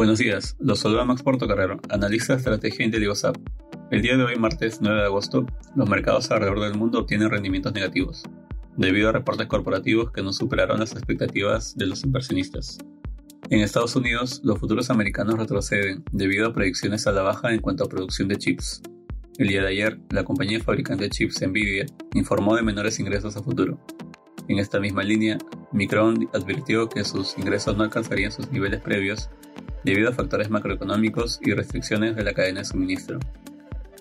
Buenos días, los saluda Max Portocarrero, analista de estrategia IntelioSAP. El día de hoy, martes 9 de agosto, los mercados alrededor del mundo obtienen rendimientos negativos, debido a reportes corporativos que no superaron las expectativas de los inversionistas. En Estados Unidos, los futuros americanos retroceden debido a predicciones a la baja en cuanto a producción de chips. El día de ayer, la compañía fabricante de chips Nvidia informó de menores ingresos a futuro. En esta misma línea, Micron advirtió que sus ingresos no alcanzarían sus niveles previos debido a factores macroeconómicos y restricciones de la cadena de suministro.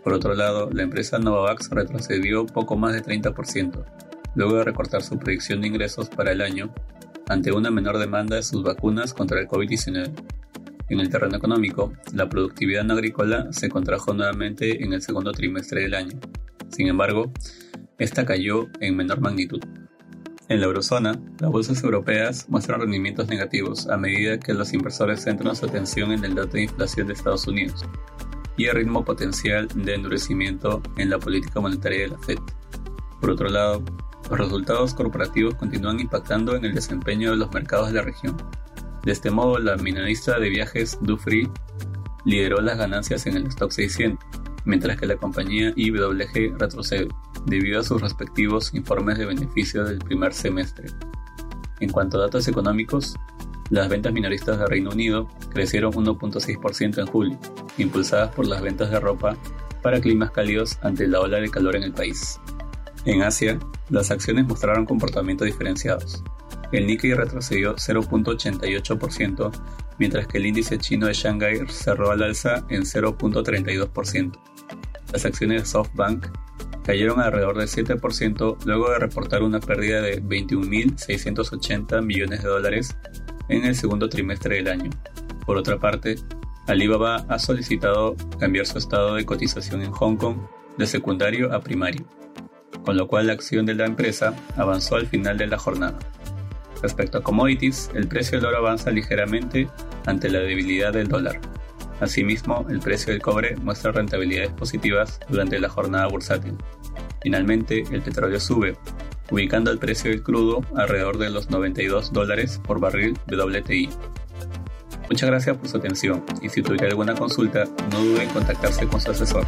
Por otro lado, la empresa Novavax retrocedió poco más de 30%, luego de recortar su predicción de ingresos para el año ante una menor demanda de sus vacunas contra el COVID-19. En el terreno económico, la productividad no agrícola se contrajo nuevamente en el segundo trimestre del año. Sin embargo, esta cayó en menor magnitud. En la eurozona, las bolsas europeas muestran rendimientos negativos a medida que los inversores centran su atención en el dato de inflación de Estados Unidos y el ritmo potencial de endurecimiento en la política monetaria de la Fed. Por otro lado, los resultados corporativos continúan impactando en el desempeño de los mercados de la región. De este modo, la minorista de viajes Dufry lideró las ganancias en el Stock 600, mientras que la compañía IWG retrocede debido a sus respectivos informes de beneficio del primer semestre. En cuanto a datos económicos, las ventas minoristas de Reino Unido crecieron 1.6% en julio, impulsadas por las ventas de ropa para climas cálidos ante la ola de calor en el país. En Asia, las acciones mostraron comportamientos diferenciados. El Nikkei retrocedió 0.88%, mientras que el índice chino de Shanghai cerró al alza en 0.32%. Las acciones de SoftBank cayeron alrededor del 7% luego de reportar una pérdida de 21.680 millones de dólares en el segundo trimestre del año. Por otra parte, Alibaba ha solicitado cambiar su estado de cotización en Hong Kong de secundario a primario, con lo cual la acción de la empresa avanzó al final de la jornada. Respecto a commodities, el precio del oro avanza ligeramente ante la debilidad del dólar. Asimismo, el precio del cobre muestra rentabilidades positivas durante la jornada bursátil. Finalmente, el petróleo sube, ubicando el precio del crudo alrededor de los 92 dólares por barril WTI. Muchas gracias por su atención y si tuviera alguna consulta, no dude en contactarse con su asesor.